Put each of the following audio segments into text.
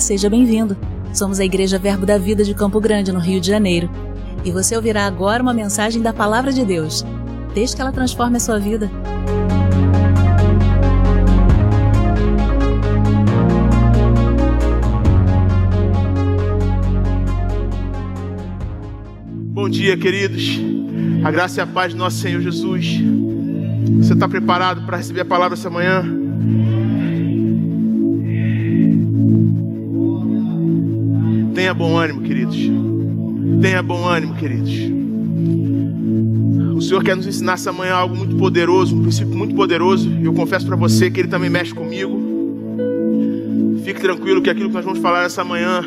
Seja bem-vindo. Somos a Igreja Verbo da Vida de Campo Grande, no Rio de Janeiro. E você ouvirá agora uma mensagem da Palavra de Deus. Desde que ela transforme a sua vida. Bom dia, queridos. A graça e a paz do nosso Senhor Jesus. Você está preparado para receber a palavra essa manhã? Tenha bom ânimo, queridos. Tenha bom ânimo, queridos. O Senhor quer nos ensinar essa manhã algo muito poderoso, um princípio muito poderoso. Eu confesso para você que Ele também mexe comigo. Fique tranquilo que aquilo que nós vamos falar essa manhã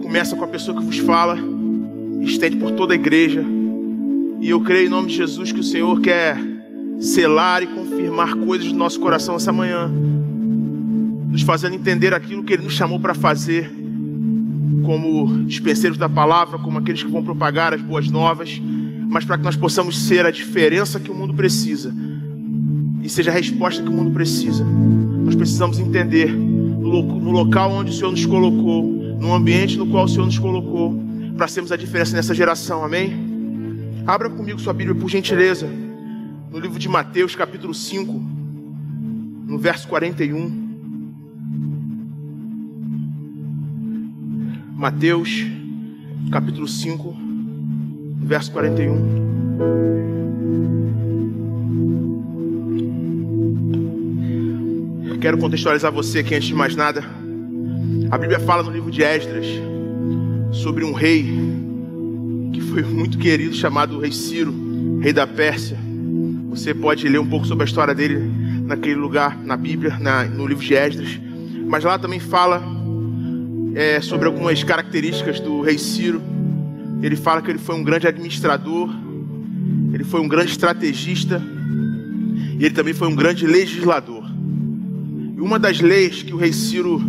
começa com a pessoa que vos fala, estende por toda a igreja. E eu creio em nome de Jesus que o Senhor quer selar e confirmar coisas do nosso coração essa manhã, nos fazendo entender aquilo que Ele nos chamou para fazer como dispenseiros da palavra, como aqueles que vão propagar as boas novas, mas para que nós possamos ser a diferença que o mundo precisa e seja a resposta que o mundo precisa. Nós precisamos entender no local onde o Senhor nos colocou, no ambiente no qual o Senhor nos colocou, para sermos a diferença nessa geração, amém? Abra comigo sua Bíblia, por gentileza, no livro de Mateus, capítulo 5, no verso 41. Mateus, capítulo 5, verso 41. Quero contextualizar você aqui antes de mais nada. A Bíblia fala no livro de Esdras sobre um rei que foi muito querido, chamado Rei Ciro, rei da Pérsia. Você pode ler um pouco sobre a história dele naquele lugar, na Bíblia, na, no livro de Esdras. Mas lá também fala é, sobre algumas características do rei Ciro. Ele fala que ele foi um grande administrador, ele foi um grande estrategista e ele também foi um grande legislador. E uma das leis que o rei Ciro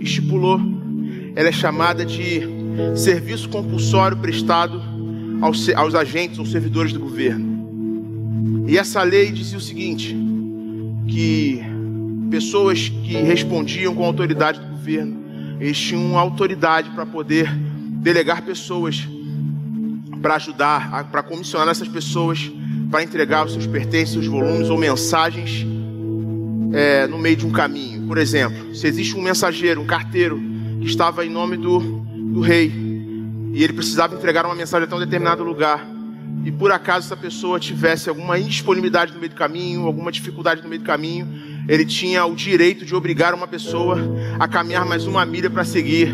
estipulou, ela é chamada de serviço compulsório prestado aos, aos agentes ou servidores do governo. E essa lei dizia o seguinte: que pessoas que respondiam com a autoridade do governo eles tinham autoridade para poder delegar pessoas para ajudar, para comissionar essas pessoas para entregar os seus pertences, os volumes ou mensagens é, no meio de um caminho. Por exemplo, se existe um mensageiro, um carteiro que estava em nome do, do rei e ele precisava entregar uma mensagem até um determinado lugar e por acaso essa pessoa tivesse alguma indisponibilidade no meio do caminho, alguma dificuldade no meio do caminho, ele tinha o direito de obrigar uma pessoa a caminhar mais uma milha para seguir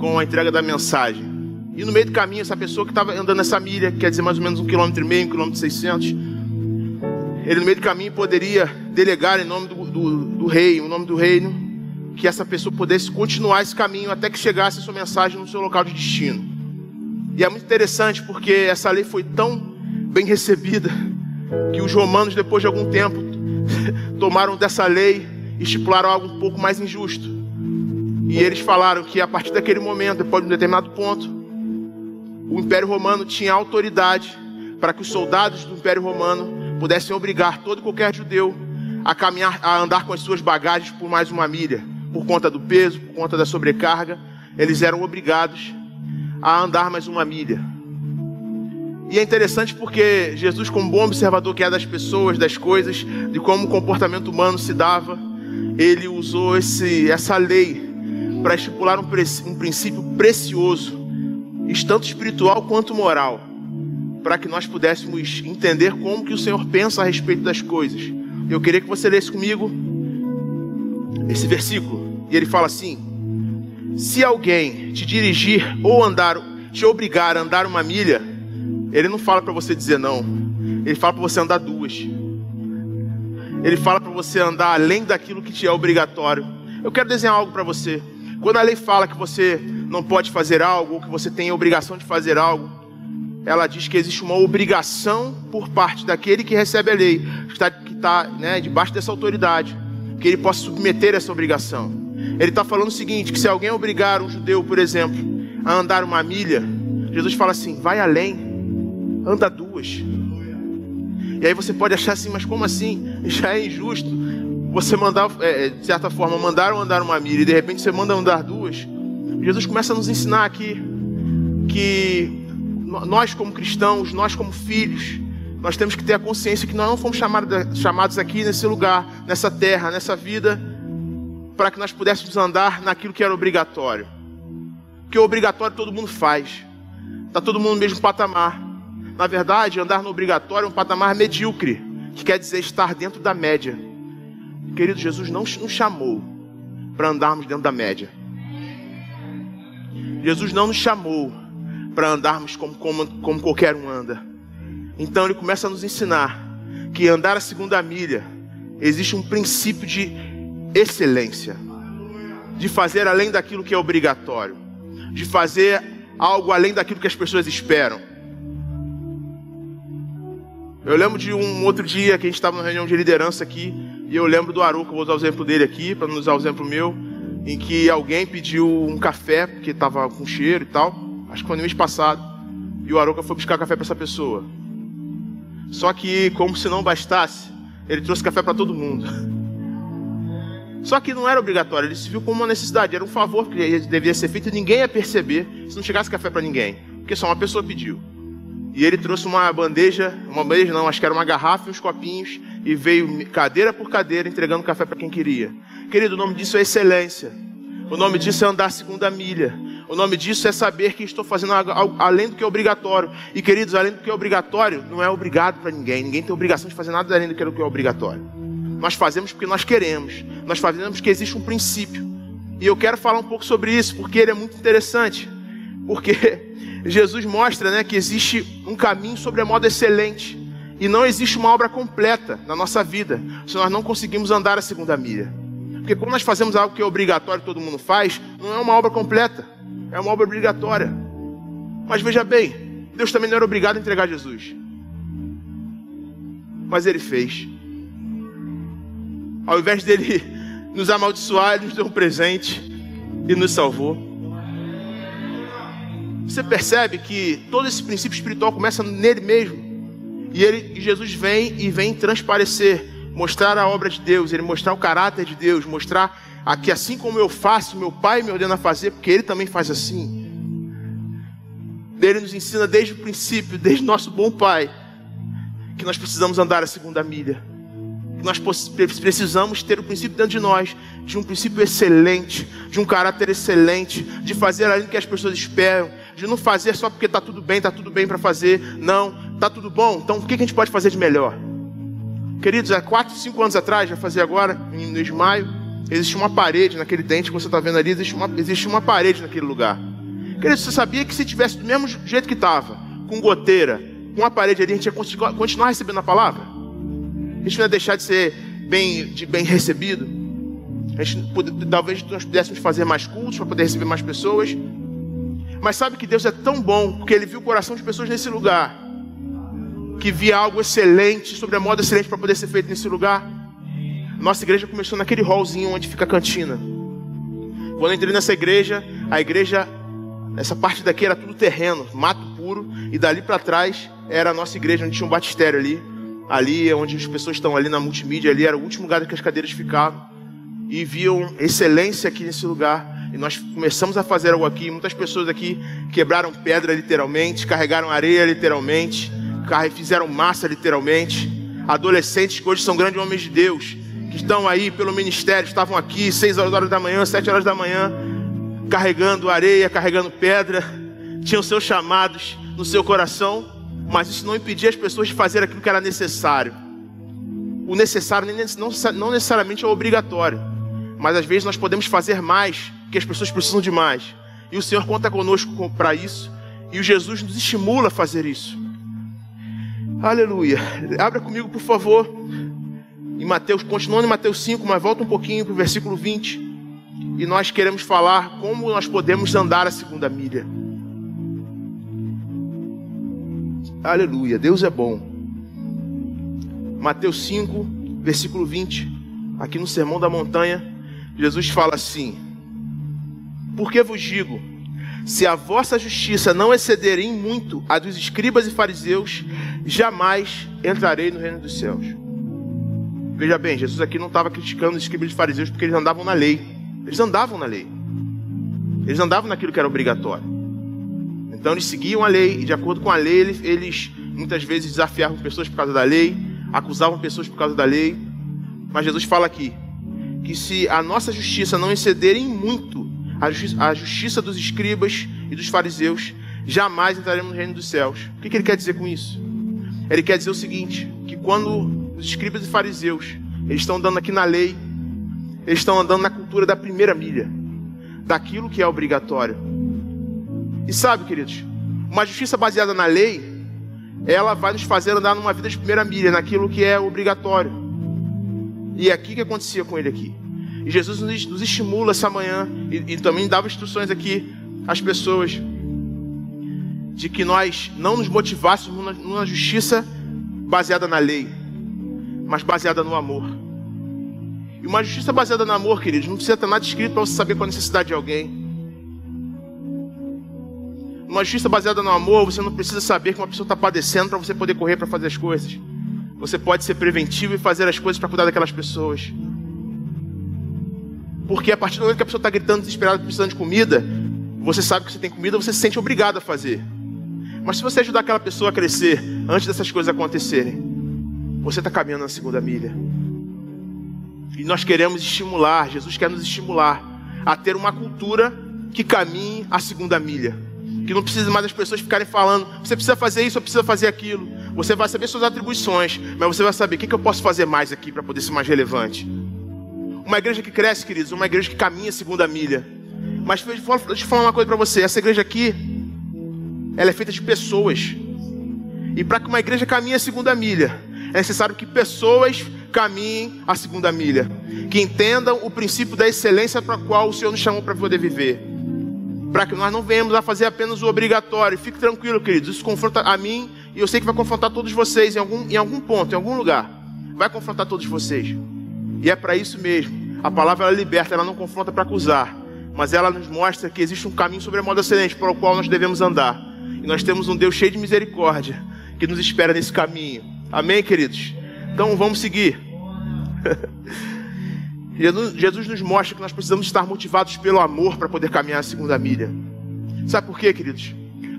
com a entrega da mensagem. E no meio do caminho, essa pessoa que estava andando essa milha, quer dizer mais ou menos um quilômetro e meio, um quilômetro e seiscentos, ele no meio do caminho poderia delegar em nome do, do, do rei, em nome do reino, que essa pessoa pudesse continuar esse caminho até que chegasse a sua mensagem no seu local de destino. E é muito interessante porque essa lei foi tão bem recebida que os romanos, depois de algum tempo, tomaram dessa lei e estipularam algo um pouco mais injusto. E eles falaram que a partir daquele momento, depois de um determinado ponto, o Império Romano tinha autoridade para que os soldados do Império Romano pudessem obrigar todo e qualquer judeu a caminhar, a andar com as suas bagagens por mais uma milha, por conta do peso, por conta da sobrecarga, eles eram obrigados a andar mais uma milha. E é interessante porque Jesus, como bom observador que é das pessoas, das coisas, de como o comportamento humano se dava, ele usou esse, essa lei para estipular um, um princípio precioso, tanto espiritual quanto moral, para que nós pudéssemos entender como que o Senhor pensa a respeito das coisas. Eu queria que você lesse comigo esse versículo. E ele fala assim: Se alguém te dirigir ou andar, te obrigar a andar uma milha, ele não fala para você dizer não. Ele fala para você andar duas. Ele fala para você andar além daquilo que te é obrigatório. Eu quero desenhar algo para você. Quando a lei fala que você não pode fazer algo, ou que você tem a obrigação de fazer algo, ela diz que existe uma obrigação por parte daquele que recebe a lei, que está, está né, debaixo dessa autoridade, que ele possa submeter essa obrigação. Ele está falando o seguinte: que se alguém obrigar um judeu, por exemplo, a andar uma milha, Jesus fala assim: vai além anda duas. E aí você pode achar assim, mas como assim? Já é injusto. você mandar, é, de certa forma, mandaram andar uma milha e de repente você manda andar duas, Jesus começa a nos ensinar aqui que nós, como cristãos, nós, como filhos, nós temos que ter a consciência que nós não fomos chamados, chamados aqui nesse lugar, nessa terra, nessa vida, para que nós pudéssemos andar naquilo que era obrigatório. Porque o obrigatório todo mundo faz. Está todo mundo no mesmo patamar. Na verdade, andar no obrigatório é um patamar medíocre, que quer dizer estar dentro da média. Querido, Jesus não nos chamou para andarmos dentro da média. Jesus não nos chamou para andarmos como, como, como qualquer um anda. Então ele começa a nos ensinar que andar a segunda milha existe um princípio de excelência, de fazer além daquilo que é obrigatório, de fazer algo além daquilo que as pessoas esperam. Eu lembro de um outro dia que a gente estava numa reunião de liderança aqui, e eu lembro do Aruca, vou usar o exemplo dele aqui, para não usar o exemplo meu, em que alguém pediu um café, porque estava com cheiro e tal, acho que foi no mês passado, e o Aruca foi buscar café para essa pessoa. Só que, como se não bastasse, ele trouxe café para todo mundo. Só que não era obrigatório, ele se viu como uma necessidade, era um favor que devia ser feito e ninguém ia perceber se não chegasse café para ninguém, porque só uma pessoa pediu. E ele trouxe uma bandeja, uma bandeja não, acho que era uma garrafa e uns copinhos, e veio cadeira por cadeira entregando café para quem queria. Querido, o nome disso é excelência. O nome disso é andar segunda milha. O nome disso é saber que estou fazendo algo além do que é obrigatório. E queridos, além do que é obrigatório, não é obrigado para ninguém. Ninguém tem obrigação de fazer nada além do que é obrigatório. Nós fazemos porque nós queremos. Nós fazemos porque existe um princípio. E eu quero falar um pouco sobre isso, porque ele é muito interessante. Porque Jesus mostra né, que existe um caminho sobre a moda excelente. E não existe uma obra completa na nossa vida se nós não conseguimos andar a segunda milha. Porque quando nós fazemos algo que é obrigatório, todo mundo faz, não é uma obra completa, é uma obra obrigatória. Mas veja bem, Deus também não era obrigado a entregar Jesus. Mas Ele fez. Ao invés dele nos amaldiçoar, Ele nos deu um presente e nos salvou. Você percebe que todo esse princípio espiritual começa nele mesmo. E, ele, Jesus vem e vem transparecer mostrar a obra de Deus, ele mostrar o caráter de Deus, mostrar que assim como eu faço, meu Pai me ordena a fazer, porque Ele também faz assim. Ele nos ensina desde o princípio, desde nosso bom Pai, que nós precisamos andar a segunda milha. Que nós precisamos ter o princípio dentro de nós, de um princípio excelente, de um caráter excelente, de fazer do que as pessoas esperam, de não fazer só porque está tudo bem, está tudo bem para fazer. Não, está tudo bom, então o que a gente pode fazer de melhor? Queridos, há 4, 5 anos atrás, já fazia agora, no maio, existia uma parede naquele dente que você está vendo ali, existe uma, existe uma parede naquele lugar. Queridos, você sabia que se tivesse do mesmo jeito que estava, com goteira, com a parede ali, a gente ia continuar recebendo a palavra? A gente não ia deixar de ser bem, de bem recebido? A gente, talvez nós pudéssemos fazer mais cultos para poder receber mais pessoas. Mas sabe que Deus é tão bom, porque Ele viu o coração de pessoas nesse lugar que via algo excelente, sobre a moda excelente para poder ser feito nesse lugar. Nossa igreja começou naquele hallzinho onde fica a cantina. Quando eu entrei nessa igreja, a igreja, essa parte daqui era tudo terreno, mato puro, e dali para trás era a nossa igreja, onde tinha um batistério ali. Ali é onde as pessoas estão ali na multimídia, ali era o último lugar que as cadeiras ficavam. E viam excelência aqui nesse lugar. E nós começamos a fazer algo aqui. Muitas pessoas aqui quebraram pedra literalmente, carregaram areia literalmente fizeram massa literalmente. Adolescentes que hoje são grandes homens de Deus, que estão aí pelo ministério, estavam aqui seis horas da manhã, sete horas da manhã, carregando areia, carregando pedra, tinham seus chamados no seu coração, mas isso não impedia as pessoas de fazer aquilo que era necessário. O necessário não necessariamente é obrigatório, mas às vezes nós podemos fazer mais, porque as pessoas precisam de mais. E o Senhor conta conosco para isso, e o Jesus nos estimula a fazer isso. Aleluia. Abra comigo, por favor. Em Mateus, continuando em Mateus 5, mas volta um pouquinho para o versículo 20. E nós queremos falar como nós podemos andar a segunda milha. Aleluia. Deus é bom. Mateus 5, versículo 20. Aqui no Sermão da Montanha, Jesus fala assim: Porque vos digo, se a vossa justiça não exceder em muito a dos escribas e fariseus, jamais entrarei no reino dos céus. Veja bem, Jesus aqui não estava criticando os escribas e fariseus porque eles andavam na lei. Eles andavam na lei. Eles andavam naquilo que era obrigatório. Então eles seguiam a lei e de acordo com a lei eles, muitas vezes desafiavam pessoas por causa da lei, acusavam pessoas por causa da lei. Mas Jesus fala aqui que se a nossa justiça não exceder em muito a, justi a justiça dos escribas e dos fariseus, jamais entraremos no reino dos céus. O que, que ele quer dizer com isso? Ele quer dizer o seguinte: que quando os escribas e fariseus eles estão andando aqui na lei, eles estão andando na cultura da primeira milha, daquilo que é obrigatório. E sabe, queridos, uma justiça baseada na lei, ela vai nos fazer andar numa vida de primeira milha, naquilo que é obrigatório. E é aqui que acontecia com ele aqui. E Jesus nos, estimula essa manhã e, e também dava instruções aqui às pessoas de que nós não nos motivássemos numa, justiça baseada na lei, mas baseada no amor. E uma justiça baseada no amor, queridos, não precisa ter nada escrito para você saber qual a necessidade de alguém. Uma justiça baseada no amor, você não precisa saber que uma pessoa está padecendo para você poder correr para fazer as coisas. Você pode ser preventivo e fazer as coisas para cuidar daquelas pessoas. Porque a partir do momento que a pessoa está gritando desesperada, precisando de comida, você sabe que você tem comida, você se sente obrigado a fazer. Mas se você ajudar aquela pessoa a crescer antes dessas coisas acontecerem, você está caminhando na segunda milha. E nós queremos estimular, Jesus quer nos estimular a ter uma cultura que caminhe a segunda milha. Que não precisa mais das pessoas ficarem falando, você precisa fazer isso, ou precisa fazer aquilo. Você vai saber suas atribuições, mas você vai saber o que, que eu posso fazer mais aqui para poder ser mais relevante. Uma igreja que cresce, queridos, uma igreja que caminha segunda milha. Mas deixa eu falar uma coisa para você: essa igreja aqui, ela é feita de pessoas. E para que uma igreja caminhe a segunda milha, é necessário que pessoas caminhem a segunda milha, que entendam o princípio da excelência para qual o Senhor nos chamou para poder viver. Para que nós não venhamos a fazer apenas o obrigatório. Fique tranquilo, queridos. Isso confronta a mim e eu sei que vai confrontar todos vocês em algum, em algum ponto, em algum lugar. Vai confrontar todos vocês. E é para isso mesmo. A palavra ela liberta, ela não confronta para acusar. Mas ela nos mostra que existe um caminho sobre a moda excelente para o qual nós devemos andar. E nós temos um Deus cheio de misericórdia que nos espera nesse caminho. Amém, queridos? Então vamos seguir. Jesus nos mostra que nós precisamos estar motivados pelo amor para poder caminhar a segunda milha. Sabe por quê, queridos?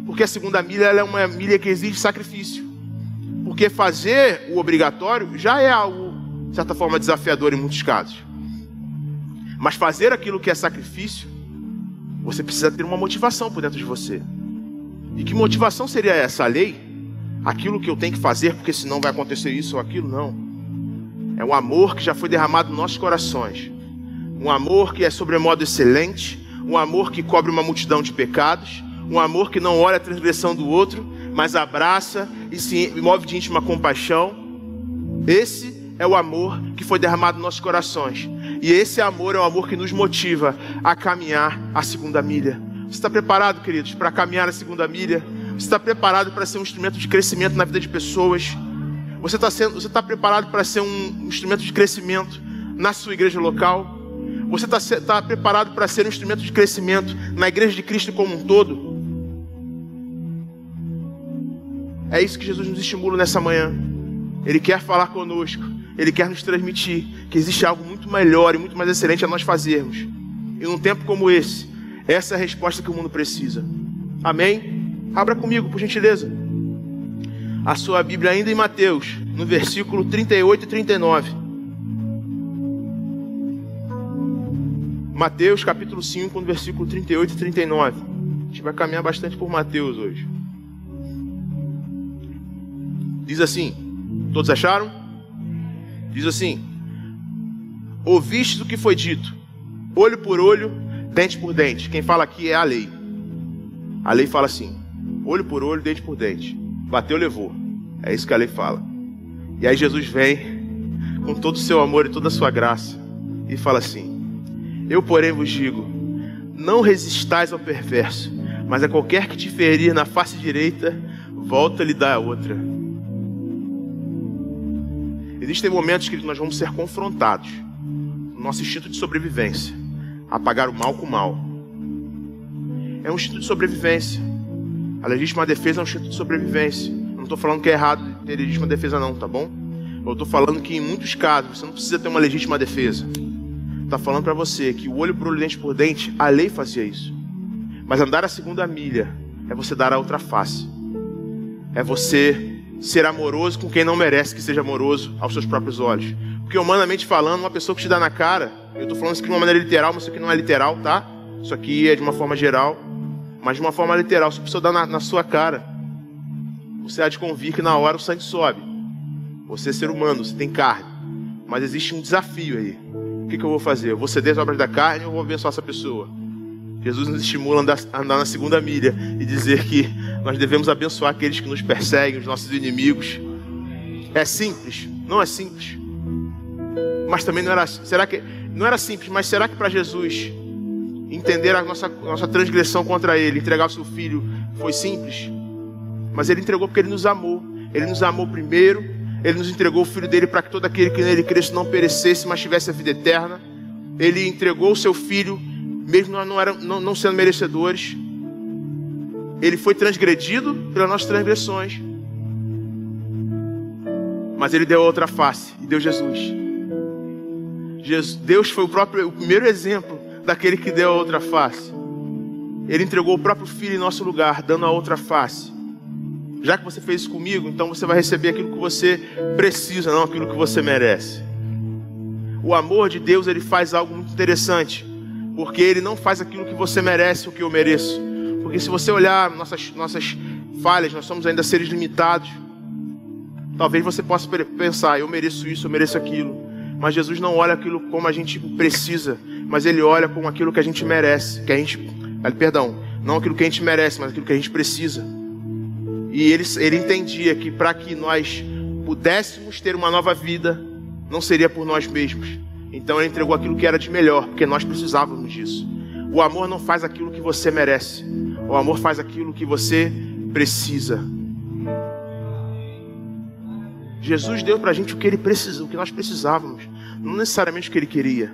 Porque a segunda milha é uma milha que exige sacrifício. Porque fazer o obrigatório já é algo, de certa forma, desafiador em muitos casos. Mas fazer aquilo que é sacrifício, você precisa ter uma motivação por dentro de você. E que motivação seria essa? A lei? Aquilo que eu tenho que fazer, porque senão vai acontecer isso ou aquilo? Não. É um amor que já foi derramado nos nossos corações. Um amor que é sobremodo excelente. Um amor que cobre uma multidão de pecados um amor que não olha a transgressão do outro, mas abraça e se move de íntima compaixão. Esse é o amor que foi derramado nos nossos corações. E esse amor é o amor que nos motiva a caminhar a segunda milha. Você está preparado, queridos, para caminhar a segunda milha? Você está preparado para ser um instrumento de crescimento na vida de pessoas? Você está, sendo, você está preparado para ser um instrumento de crescimento na sua igreja local? Você está, está preparado para ser um instrumento de crescimento na igreja de Cristo como um todo? É isso que Jesus nos estimula nessa manhã. Ele quer falar conosco. Ele quer nos transmitir que existe algo muito melhor e muito mais excelente a nós fazermos. E num tempo como esse, essa é a resposta que o mundo precisa. Amém? Abra comigo, por gentileza. A sua Bíblia ainda em Mateus, no versículo 38 e 39. Mateus capítulo 5, no versículo 38 e 39. A gente vai caminhar bastante por Mateus hoje. Diz assim: Todos acharam? Diz assim: Ouviste o que foi dito, olho por olho, dente por dente. Quem fala aqui é a lei. A lei fala assim: olho por olho, dente por dente. Bateu, levou. É isso que a lei fala. E aí Jesus vem com todo o seu amor e toda a sua graça e fala assim: Eu, porém, vos digo: não resistais ao perverso, mas a qualquer que te ferir na face direita, volta-lhe dar a outra. Existem momentos que nós vamos ser confrontados no nosso instinto de sobrevivência, a pagar o mal com o mal. É um instinto de sobrevivência. A legítima defesa é um instinto de sobrevivência. não estou falando que é errado ter legítima defesa, não, tá bom? Eu estou falando que em muitos casos você não precisa ter uma legítima defesa. Está falando para você que o olho por olho, dente por dente, a lei fazia isso. Mas andar a segunda milha é você dar a outra face. É você ser amoroso com quem não merece que seja amoroso aos seus próprios olhos. Porque humanamente falando, uma pessoa que te dá na cara, eu estou falando isso de uma maneira literal, mas isso aqui não é literal, tá? Isso aqui é de uma forma geral, mas de uma forma literal. Se a pessoa dá na, na sua cara, você há de convir que na hora o sangue sobe. Você é ser humano, você tem carne. Mas existe um desafio aí. O que, que eu vou fazer? Eu vou ceder as obras da carne ou vou abençoar essa pessoa? Jesus nos estimula a andar, a andar na segunda milha e dizer que nós devemos abençoar aqueles que nos perseguem, os nossos inimigos. É simples? Não é simples. Mas também não era. Será que não era simples? Mas será que para Jesus entender a nossa, nossa transgressão contra Ele, entregar o seu filho, foi simples? Mas Ele entregou porque Ele nos amou. Ele nos amou primeiro ele nos entregou o Filho dele para que todo aquele que nele cresce não perecesse, mas tivesse a vida eterna. Ele entregou o seu Filho, mesmo nós não, era, não, não sendo merecedores. Ele foi transgredido pelas nossas transgressões. Mas ele deu outra face e deu Jesus. Deus foi o próprio, o primeiro exemplo daquele que deu a outra face. Ele entregou o próprio Filho em nosso lugar, dando a outra face. Já que você fez isso comigo, então você vai receber aquilo que você precisa, não aquilo que você merece. O amor de Deus, ele faz algo muito interessante, porque ele não faz aquilo que você merece, o que eu mereço. Porque se você olhar nossas nossas falhas, nós somos ainda seres limitados. Talvez você possa pensar, eu mereço isso, eu mereço aquilo. Mas Jesus não olha aquilo como a gente precisa, mas ele olha como aquilo que a gente merece, que a gente, perdão, não aquilo que a gente merece, mas aquilo que a gente precisa. E ele, ele entendia que para que nós pudéssemos ter uma nova vida, não seria por nós mesmos. Então ele entregou aquilo que era de melhor, porque nós precisávamos disso. O amor não faz aquilo que você merece. O amor faz aquilo que você precisa. Jesus deu para a gente o que ele precisa, o que nós precisávamos, não necessariamente o que ele queria.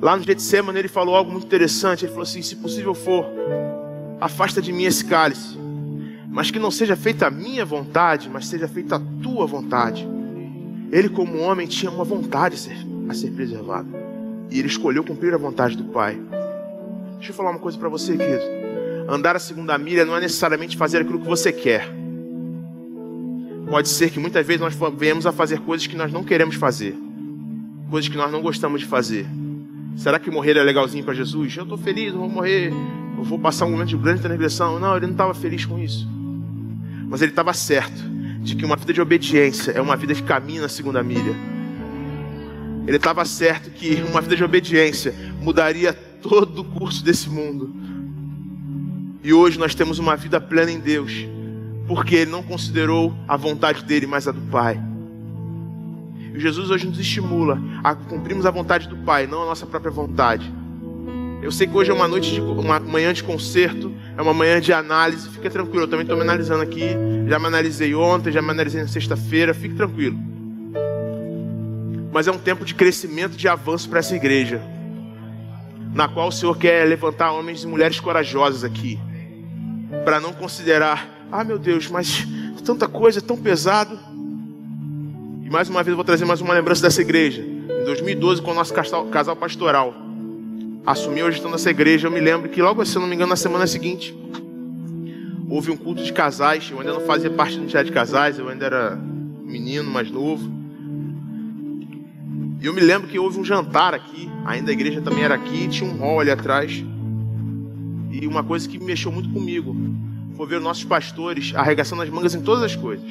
Lá no Getsemane ele falou algo muito interessante. Ele falou assim: se possível for, afasta de mim esse cálice mas que não seja feita a minha vontade, mas seja feita a tua vontade. Ele, como homem, tinha uma vontade a ser, preservada. E ele escolheu cumprir a vontade do Pai. Deixa eu falar uma coisa para você, querido. Andar a segunda milha não é necessariamente fazer aquilo que você quer. Pode ser que muitas vezes nós venhamos a fazer coisas que nós não queremos fazer, coisas que nós não gostamos de fazer. Será que morrer é legalzinho para Jesus? Eu estou feliz, eu vou morrer, eu vou passar um momento de grande transgressão. Não, ele não estava feliz com isso. Mas ele estava certo de que uma vida de obediência é uma vida que caminha na segunda milha. Ele estava certo que uma vida de obediência mudaria todo o curso desse mundo. E hoje nós temos uma vida plena em Deus, porque ele não considerou a vontade dele, mas a do Pai. E Jesus hoje nos estimula a cumprirmos a vontade do Pai, não a nossa própria vontade. Eu sei que hoje é uma noite de uma manhã de concerto, é uma manhã de análise. Fica tranquilo, eu também estou me analisando aqui. Já me analisei ontem, já me analisei na sexta-feira. Fique tranquilo. Mas é um tempo de crescimento, de avanço para essa igreja, na qual o Senhor quer levantar homens e mulheres corajosos aqui, para não considerar, ah meu Deus, mas tanta coisa, tão pesado. E mais uma vez eu vou trazer mais uma lembrança dessa igreja. Em 2012, com o nosso casal pastoral assumiu a gestão dessa igreja, eu me lembro que logo, se eu não me engano, na semana seguinte, houve um culto de casais. Eu ainda não fazia parte do entidade de casais, eu ainda era menino mais novo. E eu me lembro que houve um jantar aqui, ainda a igreja também era aqui, tinha um hall ali atrás. E uma coisa que mexeu muito comigo foi ver nossos pastores arregaçando as mangas em todas as coisas.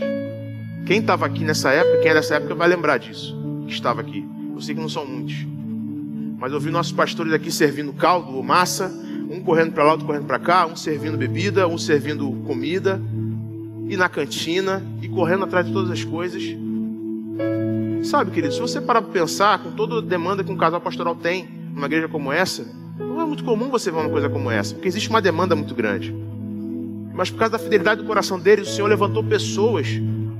Quem estava aqui nessa época, quem é dessa época vai lembrar disso, que estava aqui. Eu sei que não são muitos. Mas eu vi nossos pastores aqui servindo caldo ou massa, um correndo para lá, outro correndo para cá, um servindo bebida, um servindo comida, e na cantina, e correndo atrás de todas as coisas. Sabe, querido, se você parar para pensar, com toda a demanda que um casal pastoral tem numa igreja como essa, não é muito comum você ver uma coisa como essa, porque existe uma demanda muito grande. Mas por causa da fidelidade do coração deles, o Senhor levantou pessoas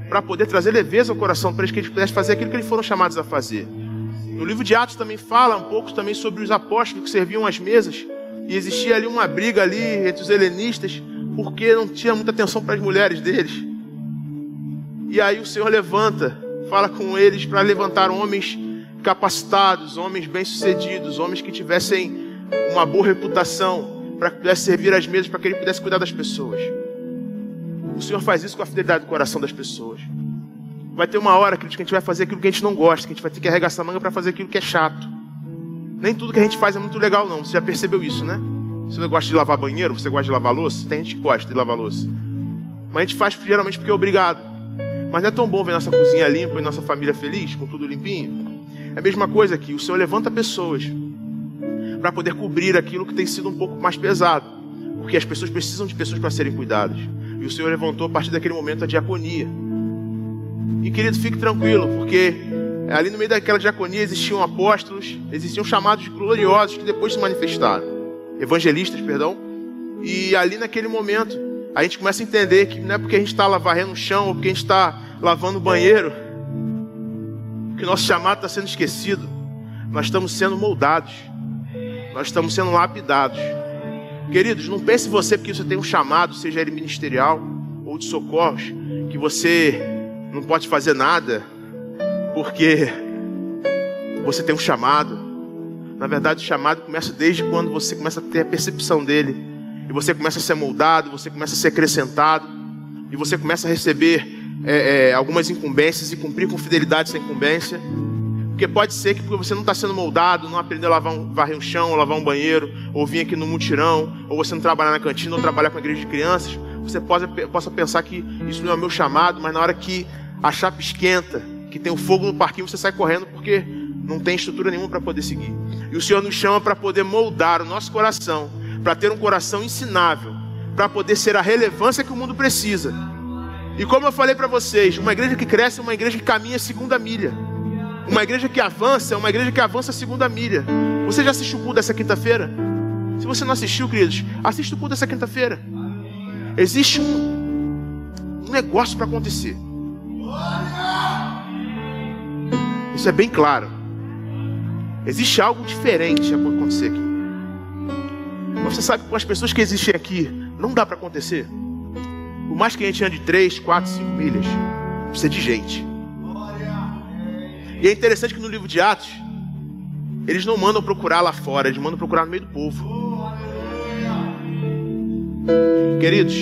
para poder trazer leveza ao coração, para que eles pudessem fazer aquilo que eles foram chamados a fazer. No livro de Atos também fala um pouco também sobre os apóstolos que serviam às mesas. E existia ali uma briga ali entre os helenistas, porque não tinha muita atenção para as mulheres deles. E aí o Senhor levanta fala com eles para levantar homens capacitados, homens bem-sucedidos, homens que tivessem uma boa reputação, para que pudesse servir às mesas, para que ele pudesse cuidar das pessoas. O Senhor faz isso com a fidelidade do coração das pessoas. Vai ter uma hora, que a gente vai fazer aquilo que a gente não gosta, que a gente vai ter que arregaçar a manga para fazer aquilo que é chato. Nem tudo que a gente faz é muito legal, não. Você já percebeu isso, né? Você gosta de lavar banheiro, você gosta de lavar louça? Tem gente que gosta de lavar louça. Mas a gente faz geralmente porque é obrigado. Mas não é tão bom ver nossa cozinha limpa e nossa família feliz, com tudo limpinho? É a mesma coisa aqui. O Senhor levanta pessoas para poder cobrir aquilo que tem sido um pouco mais pesado. Porque as pessoas precisam de pessoas para serem cuidadas. E o Senhor levantou a partir daquele momento a diaconia. E querido, fique tranquilo, porque ali no meio daquela diaconia existiam apóstolos, existiam chamados gloriosos que depois se manifestaram. Evangelistas, perdão. E ali naquele momento, a gente começa a entender que não é porque a gente está varrendo o chão ou porque a gente está lavando o banheiro que nosso chamado está sendo esquecido. Nós estamos sendo moldados. Nós estamos sendo lapidados. Queridos, não pense você porque você tem um chamado, seja ele ministerial ou de socorros, que você não pode fazer nada porque você tem um chamado. Na verdade, o chamado começa desde quando você começa a ter a percepção dele. E você começa a ser moldado, você começa a ser acrescentado. E você começa a receber é, é, algumas incumbências e cumprir com fidelidade essa incumbência. Porque pode ser que porque você não está sendo moldado, não aprendeu a lavar um, varrer um chão, ou lavar um banheiro, ou vir aqui no mutirão, ou você não trabalhar na cantina, ou trabalhar com a igreja de crianças, você possa, possa pensar que isso não é o meu chamado, mas na hora que a chapa esquenta, que tem o fogo no parquinho, você sai correndo porque não tem estrutura nenhuma para poder seguir. E o Senhor nos chama para poder moldar o nosso coração, para ter um coração ensinável, para poder ser a relevância que o mundo precisa e como eu falei para vocês, uma igreja que cresce é uma igreja que caminha a segunda milha. Uma igreja que avança é uma igreja que avança a segunda milha. Você já assistiu o culto dessa quinta-feira? Se você não assistiu, queridos, assista o culto dessa quinta-feira. Existe um, um negócio para acontecer. Isso é bem claro. Existe algo diferente para acontecer aqui. Mas você sabe que com as pessoas que existem aqui, não dá para acontecer. Por mais que a gente ande 3, 4, 5 milhas, precisa de gente. E é interessante que no livro de Atos, eles não mandam procurar lá fora, eles mandam procurar no meio do povo. Queridos,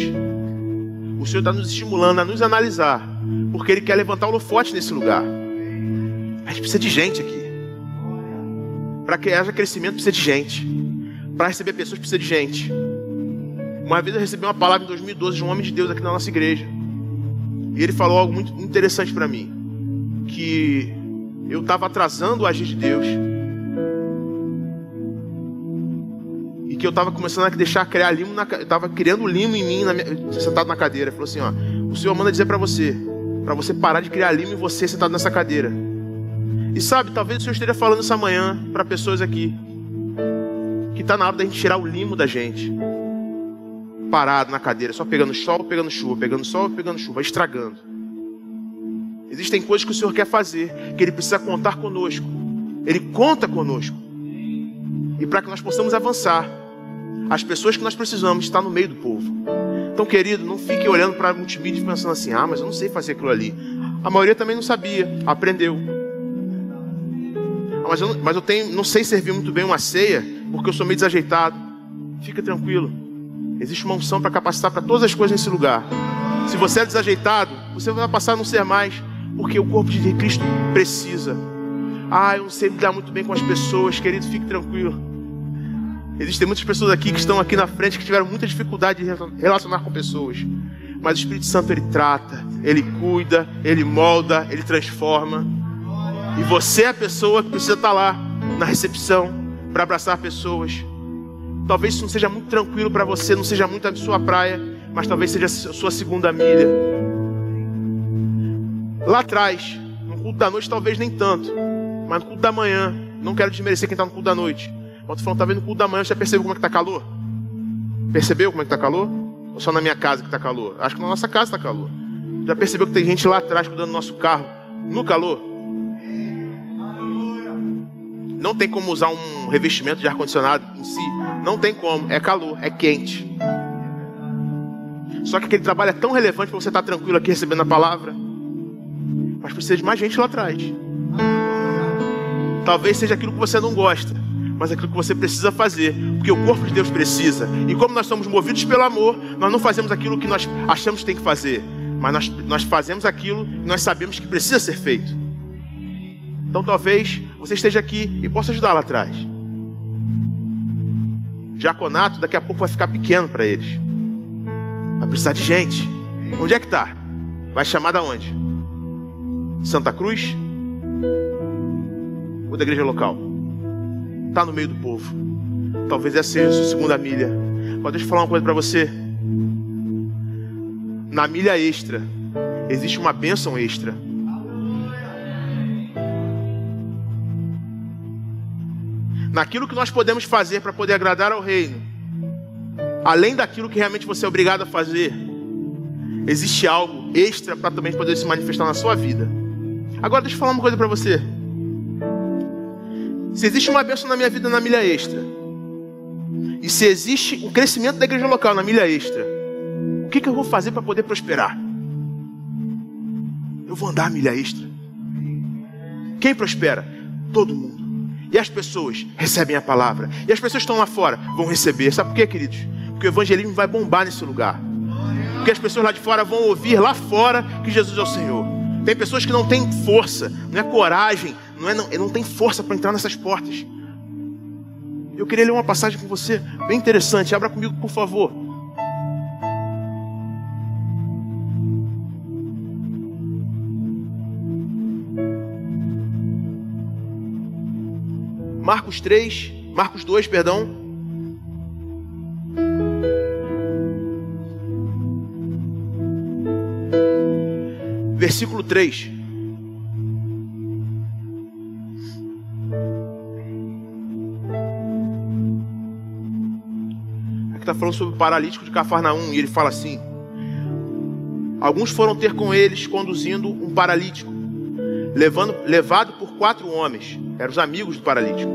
o Senhor está nos estimulando a nos analisar, porque Ele quer levantar o holofote nesse lugar. A gente precisa de gente aqui. Para que haja crescimento, precisa de gente. Para receber pessoas, precisa de gente. Uma vez eu recebi uma palavra em 2012 de um homem de Deus aqui na nossa igreja. E ele falou algo muito interessante para mim. Que eu estava atrasando o agir de Deus. E que eu estava começando a deixar criar limo, na, eu estava criando limo em mim, na minha, sentado na cadeira. Ele falou assim: ó, o Senhor manda dizer para você, para você parar de criar limo em você sentado nessa cadeira. E sabe, talvez o Senhor esteja falando essa manhã para pessoas aqui que está na hora da gente tirar o limo da gente parado na cadeira, só pegando sol, pegando chuva, pegando sol, pegando chuva, estragando. Existem coisas que o Senhor quer fazer, que Ele precisa contar conosco. Ele conta conosco. E para que nós possamos avançar, as pessoas que nós precisamos estão no meio do povo. Então, querido, não fique olhando para a multimídia pensando assim: ah, mas eu não sei fazer aquilo ali. A maioria também não sabia, aprendeu. Ah, mas eu, mas eu tenho, não sei servir muito bem uma ceia, porque eu sou meio desajeitado. Fica tranquilo. Existe uma unção para capacitar para todas as coisas nesse lugar. Se você é desajeitado, você vai passar a não ser mais, porque o corpo de Cristo precisa. Ah, eu não sei lidar muito bem com as pessoas, querido, fique tranquilo. Existem muitas pessoas aqui que estão aqui na frente que tiveram muita dificuldade de relacionar com pessoas. Mas o Espírito Santo ele trata, ele cuida, ele molda, ele transforma. E você é a pessoa que precisa estar lá na recepção para abraçar pessoas. Talvez isso não seja muito tranquilo para você, não seja muito a sua praia, mas talvez seja a sua segunda milha. Lá atrás, no culto da noite, talvez nem tanto, mas no culto da manhã, não quero desmerecer quem está no culto da noite. Mas tô falando, tá vendo no culto da manhã, já percebeu como é que está calor? Percebeu como é que está calor? Ou só na minha casa que está calor? Acho que na nossa casa está calor. Já percebeu que tem gente lá atrás cuidando do nosso carro no calor? Não tem como usar um revestimento de ar-condicionado em si. Não tem como. É calor, é quente. Só que aquele trabalho é tão relevante para você estar tranquilo aqui recebendo a palavra. Mas precisa de mais gente lá atrás. Talvez seja aquilo que você não gosta, mas aquilo que você precisa fazer, porque o corpo de Deus precisa. E como nós somos movidos pelo amor, nós não fazemos aquilo que nós achamos que tem que fazer, mas nós, nós fazemos aquilo que nós sabemos que precisa ser feito. Então talvez você esteja aqui e possa ajudar lá atrás. Diaconato daqui a pouco vai ficar pequeno para eles. Vai precisar de gente. Onde é que está? Vai chamar da onde? Santa Cruz? Ou da igreja local? Está no meio do povo. Talvez essa seja a sua segunda milha. Mas deixa eu falar uma coisa para você. Na milha extra, existe uma bênção extra. Naquilo que nós podemos fazer para poder agradar ao reino, além daquilo que realmente você é obrigado a fazer, existe algo extra para também poder se manifestar na sua vida. Agora deixa eu falar uma coisa para você. Se existe uma bênção na minha vida na milha extra, e se existe um crescimento da igreja local na milha extra, o que, que eu vou fazer para poder prosperar? Eu vou andar a milha extra. Quem prospera? Todo mundo. E as pessoas recebem a palavra. E as pessoas que estão lá fora vão receber. Sabe por quê, queridos? Porque o evangelismo vai bombar nesse lugar. Porque as pessoas lá de fora vão ouvir lá fora que Jesus é o Senhor. Tem pessoas que não têm força, não é coragem, não, é, não, não tem força para entrar nessas portas. Eu queria ler uma passagem com você, bem interessante. Abra comigo, por favor. Marcos 3, Marcos 2, perdão. Versículo 3. Aqui está falando sobre o paralítico de Cafarnaum, e ele fala assim: Alguns foram ter com eles conduzindo um paralítico, levando, levado por quatro homens, eram os amigos do paralítico,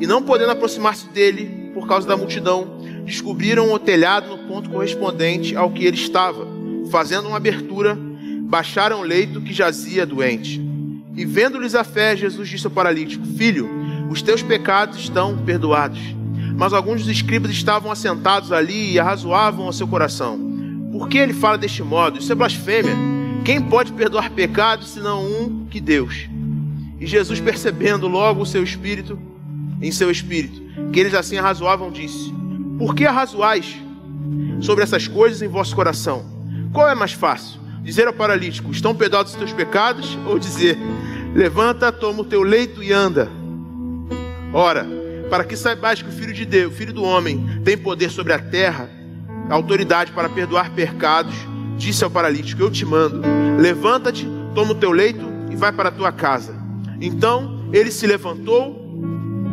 e não podendo aproximar-se dele por causa da multidão, descobriram o telhado no ponto correspondente ao que ele estava, fazendo uma abertura, baixaram o leito que jazia doente. E vendo-lhes a fé, Jesus disse ao paralítico: Filho, os teus pecados estão perdoados. Mas alguns dos escribas estavam assentados ali e arrazoavam ao seu coração. Por que ele fala deste modo? Isso é blasfêmia. Quem pode perdoar pecados senão um que Deus? E Jesus, percebendo logo o seu espírito, em seu espírito, que eles assim arrazoavam, disse: Por que arrazoais sobre essas coisas em vosso coração? Qual é mais fácil? Dizer ao paralítico: Estão perdoados os teus pecados? Ou dizer: Levanta, toma o teu leito e anda? Ora, para que saibais que o Filho de Deus, o Filho do Homem, tem poder sobre a terra, autoridade para perdoar pecados, disse ao paralítico: Eu te mando, levanta-te, toma o teu leito e vai para a tua casa. Então ele se levantou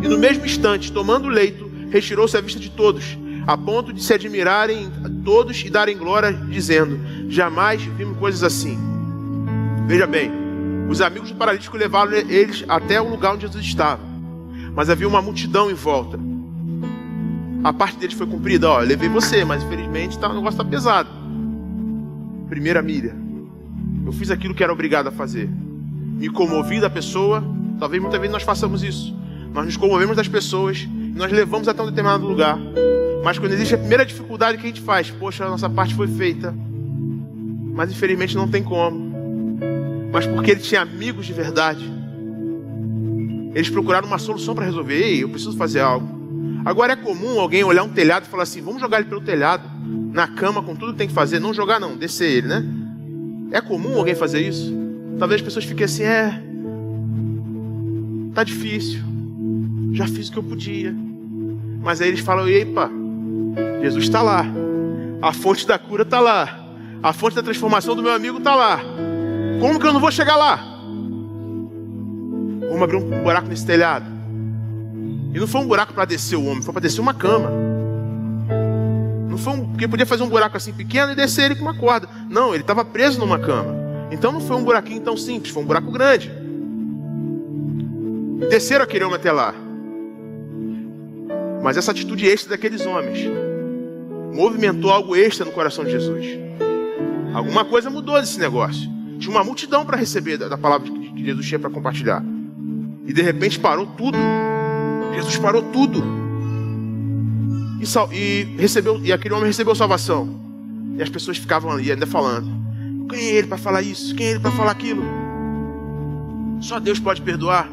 e, no mesmo instante, tomando o leito, retirou-se à vista de todos, a ponto de se admirarem todos e darem glória, dizendo: Jamais vimos coisas assim. Veja bem, os amigos do paralítico levaram eles até o lugar onde Jesus estava, mas havia uma multidão em volta. A parte deles foi cumprida, ó, levei você, mas infelizmente tá, o negócio está pesado. Primeira milha. Eu fiz aquilo que era obrigado a fazer. Me comovi da pessoa. Talvez muitas vezes nós façamos isso. Nós nos comovemos das pessoas e nós levamos até um determinado lugar. Mas quando existe a primeira dificuldade que a gente faz, poxa, a nossa parte foi feita. Mas infelizmente não tem como. Mas porque ele tinha amigos de verdade. Eles procuraram uma solução para resolver. Ei, eu preciso fazer algo. Agora é comum alguém olhar um telhado e falar assim: vamos jogar ele pelo telhado, na cama, com tudo que tem que fazer. Não jogar, não, descer ele, né? É comum alguém fazer isso? Talvez as pessoas fiquem assim: é. Tá difícil. Já fiz o que eu podia. Mas aí eles falam: epa, Jesus está lá. A fonte da cura está lá. A fonte da transformação do meu amigo está lá. Como que eu não vou chegar lá? Vamos abrir um buraco nesse telhado. E não foi um buraco para descer o homem, foi para descer uma cama. Não foi um, porque podia fazer um buraco assim pequeno e descer ele com uma corda. Não, ele estava preso numa cama. Então não foi um buraquinho tão simples, foi um buraco grande. Desceram aquele homem até lá. Mas essa atitude extra daqueles homens movimentou algo extra no coração de Jesus. Alguma coisa mudou desse negócio. Tinha uma multidão para receber da, da palavra que Jesus tinha para compartilhar. E de repente parou tudo. Jesus parou tudo. E, e, recebeu, e aquele homem recebeu salvação. E as pessoas ficavam ali ainda falando. Quem é ele para falar isso? Quem é ele para falar aquilo? Só Deus pode perdoar.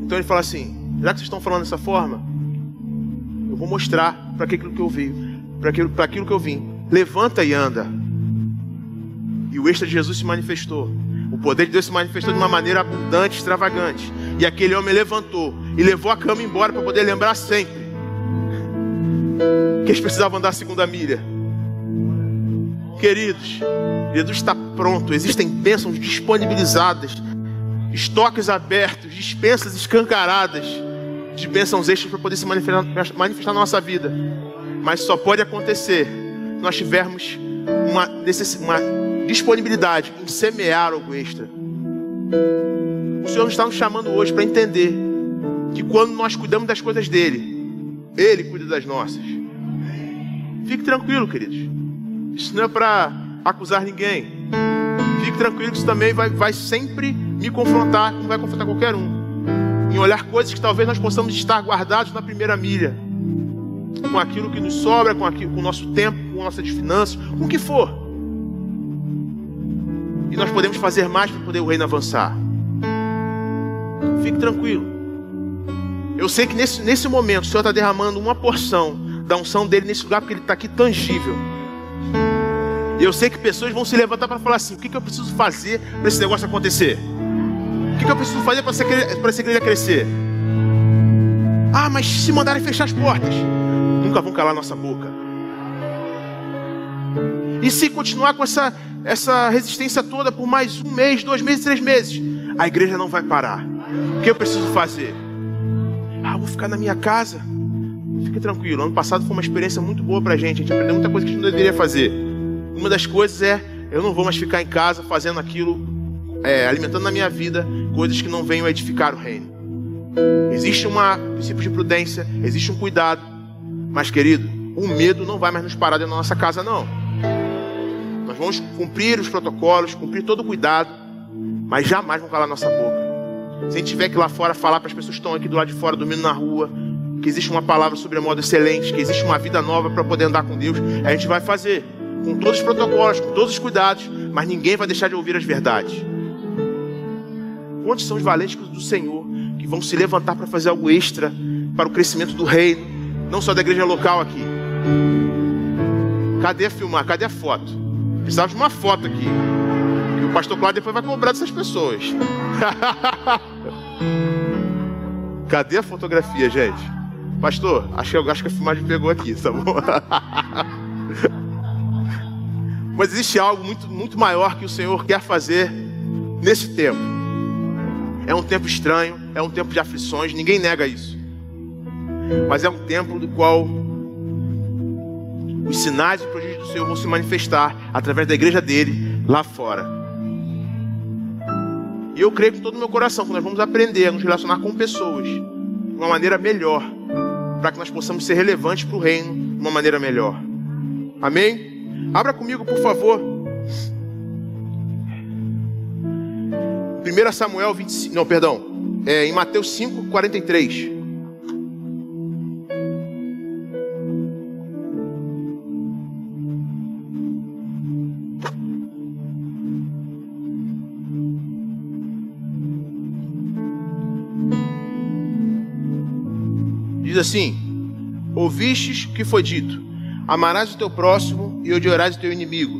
Então ele fala assim: já que vocês estão falando dessa forma, eu vou mostrar para aquilo que eu vi, para aquilo, aquilo que eu vim. Levanta e anda. E o extra de Jesus se manifestou. O poder de Deus se manifestou de uma maneira abundante, extravagante. E aquele homem levantou e levou a cama embora para poder lembrar sempre que eles precisavam andar a segunda milha. Queridos, Jesus está pronto. Existem bênçãos disponibilizadas, estoques abertos, dispensas escancaradas de bênçãos extras para poder se manifestar, na nossa vida. Mas só pode acontecer se nós tivermos uma, uma disponibilidade em semear algo extra. O Senhor está nos chamando hoje para entender que quando nós cuidamos das coisas dele, ele cuida das nossas. Fique tranquilo, queridos. Isso não é para acusar ninguém. Fique tranquilo que isso também vai, vai sempre me confrontar, como vai confrontar qualquer um. Em olhar coisas que talvez nós possamos estar guardados na primeira milha. Com aquilo que nos sobra, com, aquilo, com o nosso tempo, com nossas finanças, com o que for. E nós podemos fazer mais para poder o reino avançar. Fique tranquilo. Eu sei que nesse, nesse momento o Senhor está derramando uma porção da unção dele nesse lugar, porque ele está aqui tangível. E eu sei que pessoas vão se levantar para falar assim: o que, que eu preciso fazer para esse negócio acontecer? O que, que eu preciso fazer para essa igreja crescer? Ah, mas se mandarem fechar as portas, nunca vão calar nossa boca. E se continuar com essa, essa resistência toda por mais um mês, dois meses, três meses, a igreja não vai parar. O que eu preciso fazer? Ah, vou ficar na minha casa. Fique tranquilo. Ano passado foi uma experiência muito boa para a gente. A gente aprendeu muita coisa que a gente não deveria fazer. Uma das coisas é: eu não vou mais ficar em casa fazendo aquilo, é, alimentando na minha vida coisas que não venham edificar o reino. Existe um princípio de prudência, existe um cuidado. Mas, querido, o medo não vai mais nos parar dentro da nossa casa, não. Nós vamos cumprir os protocolos, cumprir todo o cuidado, mas jamais vão calar nossa boca. Se a gente tiver que ir lá fora falar para as pessoas que estão aqui do lado de fora, dormindo na rua, que existe uma palavra sobre a modo excelente, que existe uma vida nova para poder andar com Deus, a gente vai fazer com todos os protocolos, com todos os cuidados, mas ninguém vai deixar de ouvir as verdades. Quantos são os valentes do Senhor que vão se levantar para fazer algo extra para o crescimento do reino, não só da igreja local aqui? Cadê a filmar? Cadê a foto? Precisava de uma foto aqui. E o pastor Cláudio depois vai cobrar dessas pessoas. Cadê a fotografia, gente? Pastor, acho que, acho que a filmagem pegou aqui, tá bom? Mas existe algo muito, muito maior que o Senhor quer fazer nesse tempo. É um tempo estranho, é um tempo de aflições, ninguém nega isso. Mas é um tempo do qual os sinais e prodígios do Senhor vão se manifestar através da igreja dele lá fora. E eu creio com todo o meu coração que nós vamos aprender a nos relacionar com pessoas de uma maneira melhor para que nós possamos ser relevantes para o reino de uma maneira melhor. Amém? Abra comigo, por favor. 1 Samuel 25, não, perdão, é, em Mateus 5, 43. diz assim: Ouvistes que foi dito: Amarás o teu próximo e odiarás o teu inimigo.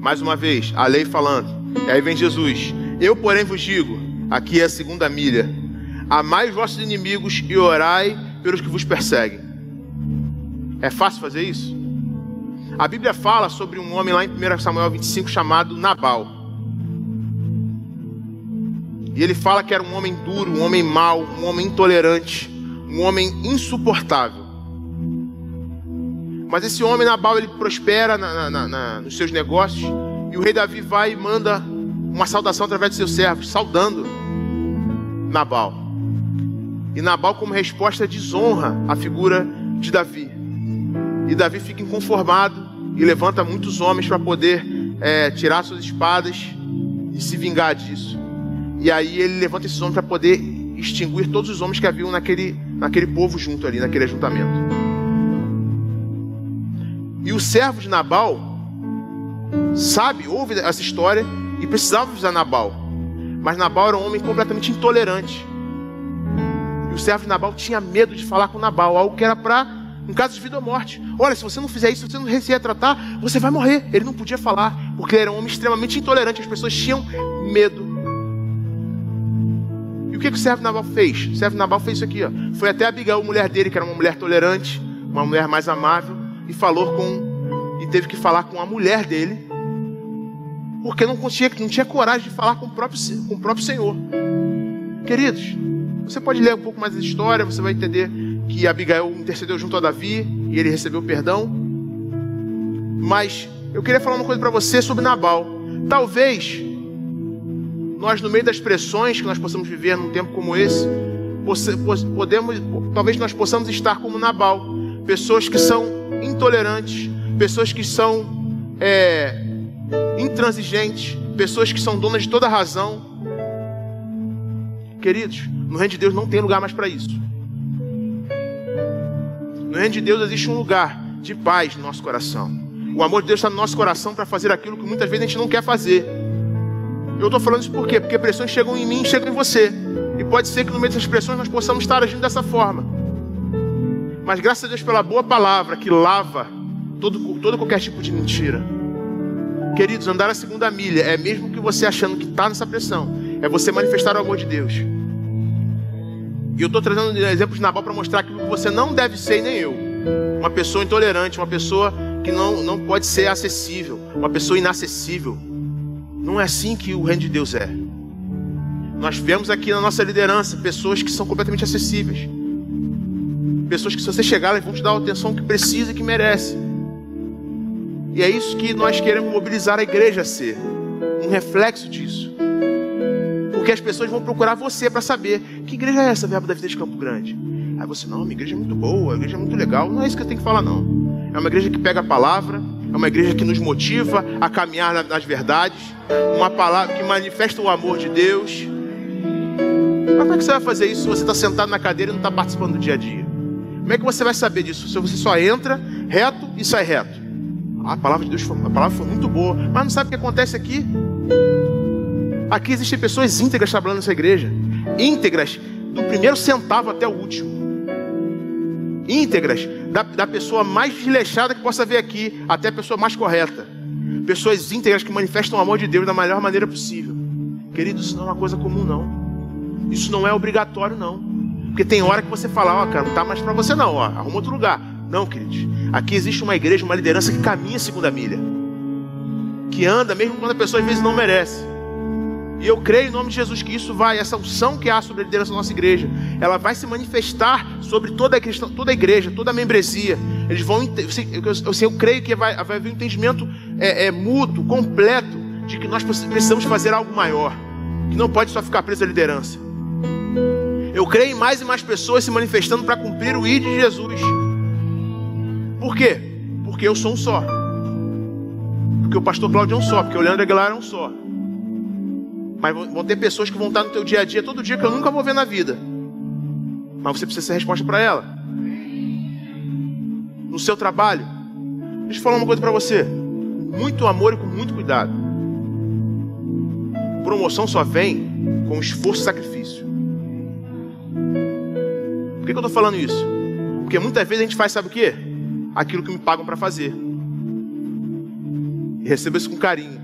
Mais uma vez, a lei falando. E aí vem Jesus: Eu, porém, vos digo: aqui é a segunda milha. Amai os vossos inimigos e orai pelos que vos perseguem. É fácil fazer isso? A Bíblia fala sobre um homem lá em 1 Samuel 25 chamado Nabal. E ele fala que era um homem duro, um homem mau, um homem intolerante um homem insuportável. Mas esse homem Nabal ele prospera na, na, na, nos seus negócios e o rei Davi vai e manda uma saudação através de seus servos, saudando Nabal. E Nabal, como resposta, desonra a figura de Davi. E Davi fica inconformado e levanta muitos homens para poder é, tirar suas espadas e se vingar disso. E aí ele levanta esses homens para poder extinguir todos os homens que haviam naquele, naquele povo junto ali, naquele ajuntamento. E o servo de Nabal sabe, ouve essa história e precisava avisar Nabal. Mas Nabal era um homem completamente intolerante. E o servo de Nabal tinha medo de falar com Nabal, algo que era para um caso de vida ou morte. Olha, se você não fizer isso, se você não se retratar, você vai morrer. Ele não podia falar, porque ele era um homem extremamente intolerante. As pessoas tinham medo. E o que, que o servo de Nabal fez? O servo de Nabal fez isso aqui, ó. Foi até Abigail, mulher dele, que era uma mulher tolerante, uma mulher mais amável, e falou com. E teve que falar com a mulher dele, porque não tinha, não tinha coragem de falar com o próprio, com o próprio Senhor. Queridos, você pode ler um pouco mais da história, você vai entender que Abigail intercedeu junto a Davi e ele recebeu perdão. Mas eu queria falar uma coisa para você sobre Nabal. Talvez nós, no meio das pressões que nós possamos viver num tempo como esse, podemos, talvez nós possamos estar como Nabal, pessoas que são intolerantes, pessoas que são é, intransigentes, pessoas que são donas de toda razão. Queridos, no reino de Deus não tem lugar mais para isso. No reino de Deus existe um lugar de paz no nosso coração. O amor de Deus está no nosso coração para fazer aquilo que muitas vezes a gente não quer fazer. Eu estou falando isso por quê? Porque pressões chegam em mim e chegam em você. E pode ser que no meio dessas pressões nós possamos estar agindo dessa forma. Mas graças a Deus pela boa palavra que lava todo, todo qualquer tipo de mentira. Queridos, andar a segunda milha é mesmo que você achando que está nessa pressão, é você manifestar o amor de Deus. E eu estou trazendo exemplos de Nabal para mostrar aquilo que você não deve ser, nem eu. Uma pessoa intolerante, uma pessoa que não, não pode ser acessível, uma pessoa inacessível. Não é assim que o reino de Deus é. Nós vemos aqui na nossa liderança pessoas que são completamente acessíveis. Pessoas que, se você chegar, elas vão te dar a atenção que precisa e que merece. E é isso que nós queremos mobilizar a igreja a ser um reflexo disso. Porque as pessoas vão procurar você para saber que igreja é essa, Verbo da Vida de Campo Grande. Aí você, não, minha igreja é muito boa, a igreja é muito legal. Não é isso que eu tenho que falar, não. É uma igreja que pega a palavra, é uma igreja que nos motiva a caminhar nas verdades, uma palavra que manifesta o amor de Deus. Mas como é que você vai fazer isso se você está sentado na cadeira e não está participando do dia a dia? Como é que você vai saber disso se você só entra reto e sai reto? A palavra de Deus foi, a palavra foi muito boa, mas não sabe o que acontece aqui? Aqui existem pessoas íntegras trabalhando nessa igreja. Íntegras do primeiro centavo até o último. Íntegras da, da pessoa mais desleixada que possa ver aqui até a pessoa mais correta. Pessoas íntegras que manifestam o amor de Deus da melhor maneira possível. Querido, isso não é uma coisa comum, não. Isso não é obrigatório, não. Porque tem hora que você fala, ó, oh, cara, não tá mais para você não, ó, arruma outro lugar. Não, queridos. Aqui existe uma igreja, uma liderança que caminha a segunda milha. Que anda mesmo quando a pessoa às vezes não merece. E eu creio em nome de Jesus que isso vai, essa unção que há sobre a liderança da nossa igreja, ela vai se manifestar sobre toda a, questão, toda a igreja, toda a membresia. Eles vão, eu, eu, creio que vai, vai haver um entendimento é, é, mútuo, completo, de que nós precisamos fazer algo maior, que não pode só ficar preso à liderança. Eu creio em mais e mais pessoas se manifestando para cumprir o ID de Jesus. Por quê? Porque eu sou um só. Porque o pastor Cláudio é um só, porque o Leandro Aguilar é um só. Mas vão ter pessoas que vão estar no teu dia a dia todo dia que eu nunca vou ver na vida. Mas você precisa ser resposta para ela. No seu trabalho. Deixa eu falar uma coisa para você. Muito amor e com muito cuidado. Promoção só vem com esforço e sacrifício. Por que, que eu estou falando isso? Porque muitas vezes a gente faz, sabe o quê? Aquilo que me pagam para fazer. E recebo isso com carinho.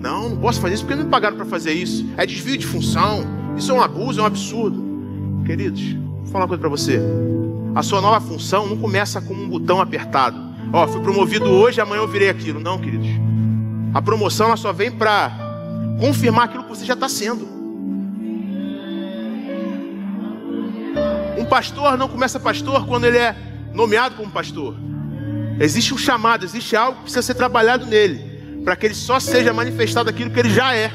Não, não posso fazer isso porque não me pagaram para fazer isso. É desvio de função. Isso é um abuso, é um absurdo. Queridos, vou falar uma coisa para você. A sua nova função não começa com um botão apertado. Ó, oh, fui promovido hoje, amanhã eu virei aquilo. Não, queridos. A promoção ela só vem para confirmar aquilo que você já está sendo. Um pastor não começa pastor quando ele é nomeado como pastor. Existe um chamado, existe algo que precisa ser trabalhado nele para que ele só seja manifestado aquilo que ele já é.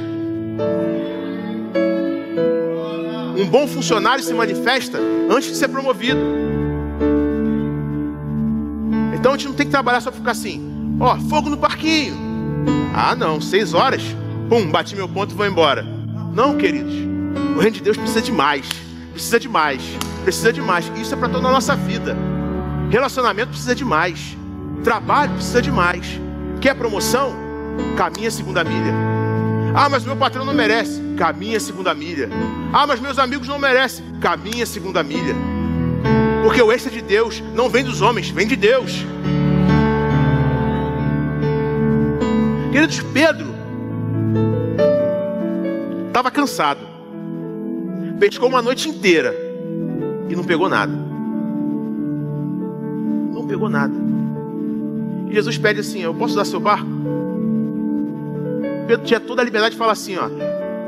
Um bom funcionário se manifesta antes de ser promovido. Então a gente não tem que trabalhar só para ficar assim, ó, fogo no parquinho. Ah, não, seis horas. Pum, bati meu ponto e vou embora. Não, queridos. O reino de Deus precisa de mais. Precisa de mais. Precisa de mais. Isso é para toda a nossa vida. Relacionamento precisa de mais. Trabalho precisa de mais. Quer promoção? Caminha a segunda milha. Ah, mas meu patrão não merece. Caminha a segunda milha. Ah, mas meus amigos não merecem. Caminha a segunda milha. Porque o extra de Deus não vem dos homens, vem de Deus. Queridos, Pedro estava cansado. Pescou uma noite inteira e não pegou nada. Pegou nada. E Jesus pede assim: Eu posso usar seu barco? Pedro tinha toda a liberdade de falar assim: ó,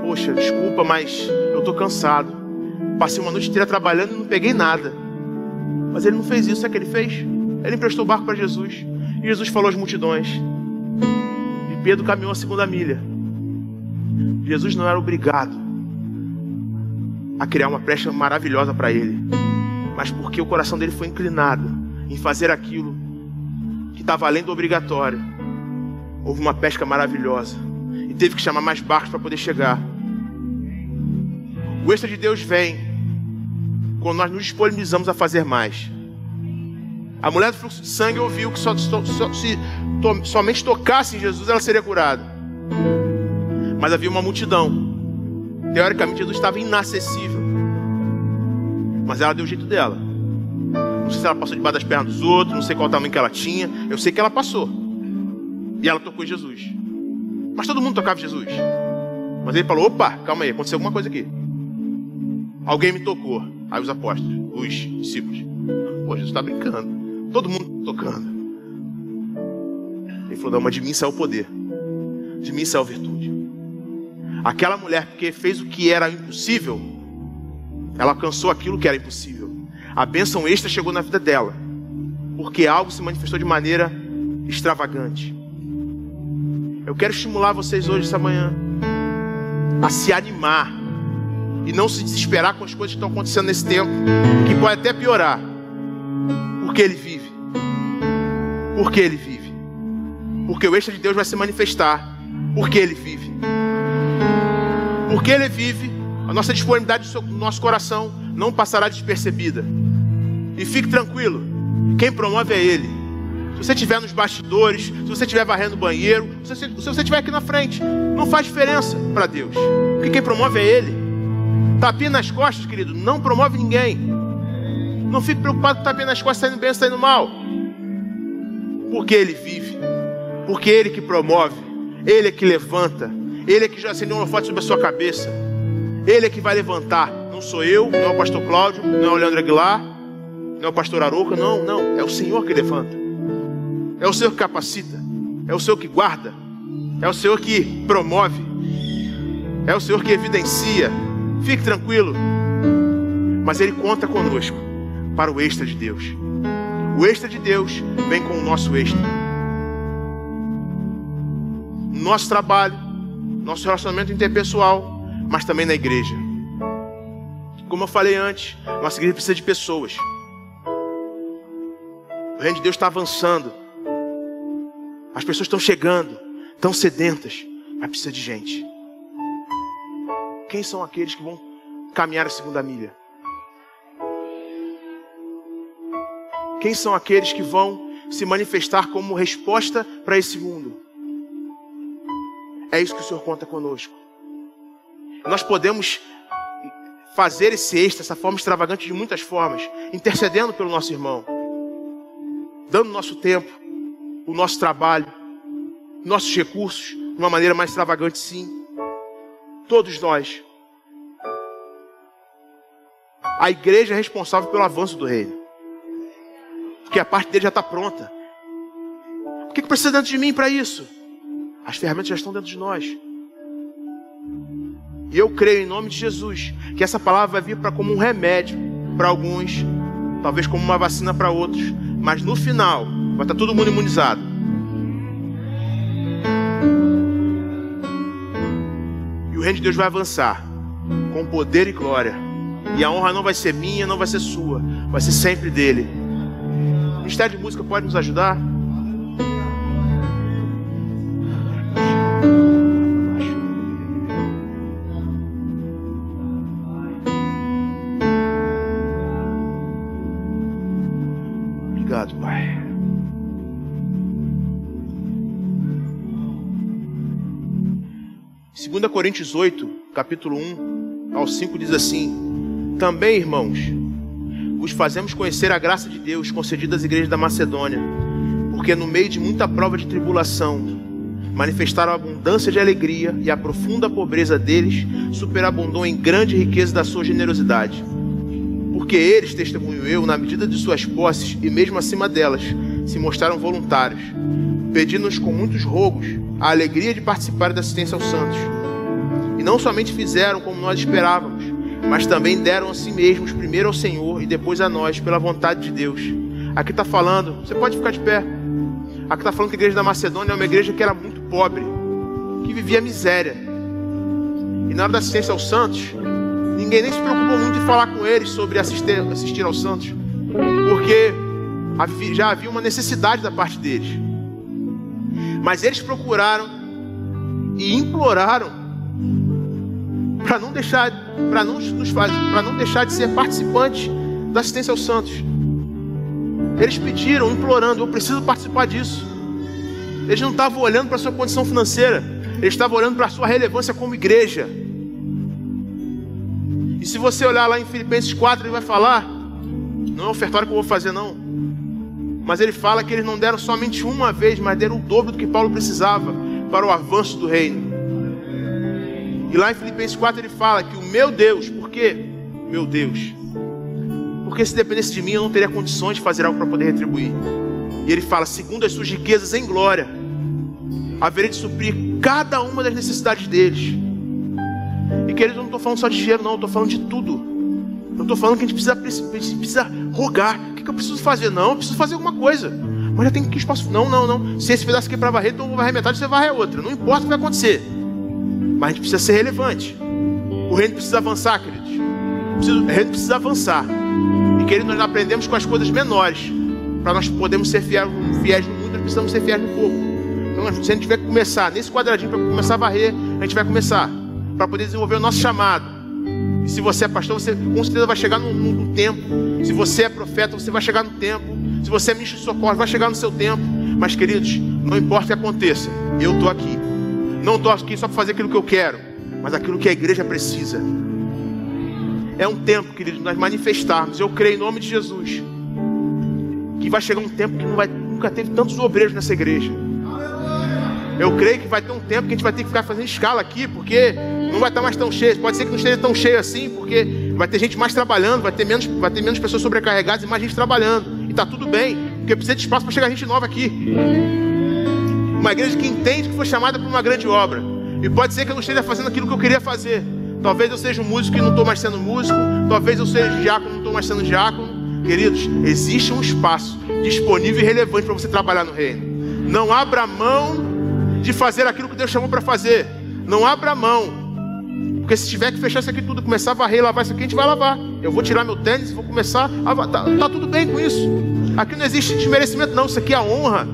Poxa, desculpa, mas eu estou cansado. Passei uma noite inteira trabalhando e não peguei nada. Mas ele não fez isso, o que ele fez? Ele emprestou o barco para Jesus. E Jesus falou às multidões: Pedro caminhou a segunda milha. Jesus não era obrigado a criar uma pesca maravilhosa para ele, mas porque o coração dele foi inclinado em fazer aquilo que estava além do obrigatório. Houve uma pesca maravilhosa e teve que chamar mais barcos para poder chegar. O extra de Deus vem quando nós nos disponibilizamos a fazer mais. A mulher do fluxo de sangue ouviu que só, só, se to, somente tocasse em Jesus ela seria curada. Mas havia uma multidão. Teoricamente, Jesus estava inacessível. Mas ela deu o jeito dela. Não sei se ela passou debaixo das pernas dos outros, não sei qual tamanho que ela tinha. Eu sei que ela passou. E ela tocou em Jesus. Mas todo mundo tocava em Jesus. Mas ele falou: opa, calma aí, aconteceu alguma coisa aqui. Alguém me tocou. Aí os apóstolos, os discípulos. Pô, Jesus está brincando. Todo mundo tocando. Ele falou: Não, mas de mim saiu o poder. De mim saiu a virtude. Aquela mulher, porque fez o que era impossível, ela alcançou aquilo que era impossível. A bênção extra chegou na vida dela. Porque algo se manifestou de maneira extravagante. Eu quero estimular vocês hoje, essa manhã, a se animar e não se desesperar com as coisas que estão acontecendo nesse tempo, que pode até piorar, porque ele vive. Porque Ele vive. Porque o extra de Deus vai se manifestar. Porque Ele vive. Porque Ele vive, a nossa disponibilidade do nosso coração não passará despercebida. E fique tranquilo, quem promove é Ele. Se você estiver nos bastidores, se você estiver varrendo o banheiro, se você, se você estiver aqui na frente, não faz diferença para Deus. Porque quem promove é Ele. Tapinha nas costas, querido, não promove ninguém. Não fique preocupado com tapinha nas costas, saindo bem saindo mal porque Ele vive, porque Ele que promove, Ele é que levanta, Ele é que já acendeu um holofote sobre a sua cabeça, Ele é que vai levantar. Sou eu, não é o pastor Cláudio, não é o Leandro Aguilar, não é o pastor Arouca, não, não, é o Senhor que levanta, é o Senhor que capacita, é o Senhor que guarda, é o Senhor que promove, é o Senhor que evidencia. Fique tranquilo, mas Ele conta conosco para o extra de Deus. O extra de Deus vem com o nosso extra. Nosso trabalho, nosso relacionamento interpessoal, mas também na igreja. Como eu falei antes, nossa igreja precisa de pessoas. O reino de Deus está avançando. As pessoas estão chegando, estão sedentas, mas precisa de gente. Quem são aqueles que vão caminhar a segunda milha? Quem são aqueles que vão se manifestar como resposta para esse mundo? É isso que o Senhor conta conosco. Nós podemos fazer esse extra, essa forma extravagante de muitas formas, intercedendo pelo nosso irmão, dando nosso tempo, o nosso trabalho, nossos recursos, de uma maneira mais extravagante, sim. Todos nós. A igreja é responsável pelo avanço do reino porque a parte dele já está pronta. O que, que precisa dentro de mim para isso? As ferramentas já estão dentro de nós. E eu creio em nome de Jesus que essa palavra vai vir para como um remédio para alguns, talvez como uma vacina para outros, mas no final vai estar tá todo mundo imunizado. E o reino de Deus vai avançar com poder e glória. E a honra não vai ser minha, não vai ser sua, vai ser sempre dele. O Ministério de Música pode nos ajudar? 2 Coríntios 8, capítulo 1 ao 5 diz assim: Também, irmãos, vos fazemos conhecer a graça de Deus concedida às igrejas da Macedônia, porque no meio de muita prova de tribulação, manifestaram a abundância de alegria e a profunda pobreza deles superabundou em grande riqueza da sua generosidade. Porque eles, testemunho eu, na medida de suas posses e mesmo acima delas, se mostraram voluntários, pedindo-nos com muitos rogos a alegria de participar da assistência aos santos. E não somente fizeram como nós esperávamos, mas também deram a si mesmos primeiro ao Senhor e depois a nós, pela vontade de Deus. Aqui está falando, você pode ficar de pé. Aqui está falando que a igreja da Macedônia é uma igreja que era muito pobre, que vivia miséria. E na hora da assistência aos santos, ninguém nem se preocupou muito em falar com eles sobre assistir, assistir aos santos, porque já havia uma necessidade da parte deles. Mas eles procuraram e imploraram para não deixar, para não nos fazer, para não deixar de ser participantes da assistência aos santos. Eles pediram, implorando, eu preciso participar disso. Eles não estavam olhando para a sua condição financeira, eles estavam olhando para a sua relevância como igreja. E se você olhar lá em Filipenses 4, ele vai falar, não é ofertório que eu vou fazer, não. Mas ele fala que eles não deram somente uma vez, mas deram o dobro do que Paulo precisava para o avanço do reino. E lá em Filipenses 4 ele fala que o meu Deus, por quê? Meu Deus. Porque se dependesse de mim, eu não teria condições de fazer algo para poder retribuir. E ele fala, segundo as suas riquezas em glória, haverei de suprir cada uma das necessidades deles. E querido, eu não estou falando só de dinheiro, não, eu estou falando de tudo. Eu estou falando que a gente precisa, precisa rogar. O que, que eu preciso fazer? Não, eu preciso fazer alguma coisa. Mas já tem que espaço. Não, não, não. Se esse pedaço aqui é para varrer, então eu vou varrer metade, você varrer outra. Não importa o que vai acontecer. Mas a gente precisa ser relevante. O reino precisa avançar, queridos. O reino precisa avançar. E querido, nós aprendemos com as coisas menores. Para nós podermos ser fiéis, fiéis no mundo, nós precisamos ser fiéis no pouco. Então, se a gente tiver que começar nesse quadradinho para começar a varrer, a gente vai começar. Para poder desenvolver o nosso chamado. E se você é pastor, você com certeza vai chegar no, no tempo. Se você é profeta, você vai chegar no tempo. Se você é ministro de socorro, vai chegar no seu tempo. Mas, queridos, não importa o que aconteça, eu estou aqui. Não estou aqui só para fazer aquilo que eu quero, mas aquilo que a igreja precisa. É um tempo, queridos, nós manifestarmos. Eu creio em nome de Jesus. Que vai chegar um tempo que vai, nunca teve tantos obreiros nessa igreja. Eu creio que vai ter um tempo que a gente vai ter que ficar fazendo escala aqui, porque não vai estar mais tão cheio. Pode ser que não esteja tão cheio assim, porque vai ter gente mais trabalhando, vai ter menos, vai ter menos pessoas sobrecarregadas e mais gente trabalhando. E está tudo bem, porque precisa de espaço para chegar gente nova aqui. Uma igreja que entende que foi chamada para uma grande obra. E pode ser que eu não esteja fazendo aquilo que eu queria fazer. Talvez eu seja um músico e não estou mais sendo músico. Talvez eu seja diácono e não estou mais sendo diácono. Queridos, existe um espaço disponível e relevante para você trabalhar no reino. Não abra mão de fazer aquilo que Deus chamou para fazer. Não abra mão. Porque se tiver que fechar isso aqui tudo, começar a varrer, lavar isso aqui, a gente vai lavar. Eu vou tirar meu tênis e vou começar a. Tá, tá tudo bem com isso. Aqui não existe desmerecimento, não. Isso aqui é a honra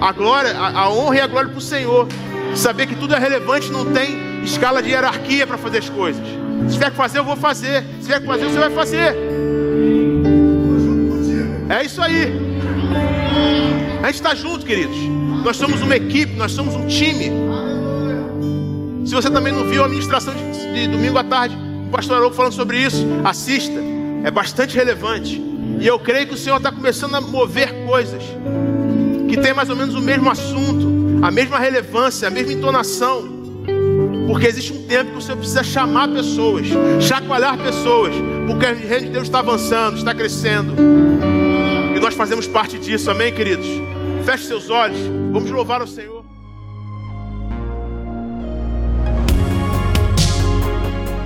a glória, a, a honra e a glória para o Senhor. Saber que tudo é relevante, não tem escala de hierarquia para fazer as coisas. Se tiver que fazer, eu vou fazer. Se tiver que fazer, você vai fazer. É isso aí. A gente está junto, queridos. Nós somos uma equipe, nós somos um time. Se você também não viu a ministração de, de domingo à tarde, o pastor Arouco falando sobre isso, assista. É bastante relevante. E eu creio que o Senhor está começando a mover coisas que tem mais ou menos o mesmo assunto, a mesma relevância, a mesma entonação. Porque existe um tempo que o Senhor precisa chamar pessoas, chacoalhar pessoas, porque o reino de Deus está avançando, está crescendo. E nós fazemos parte disso, amém, queridos? Feche seus olhos, vamos louvar o Senhor.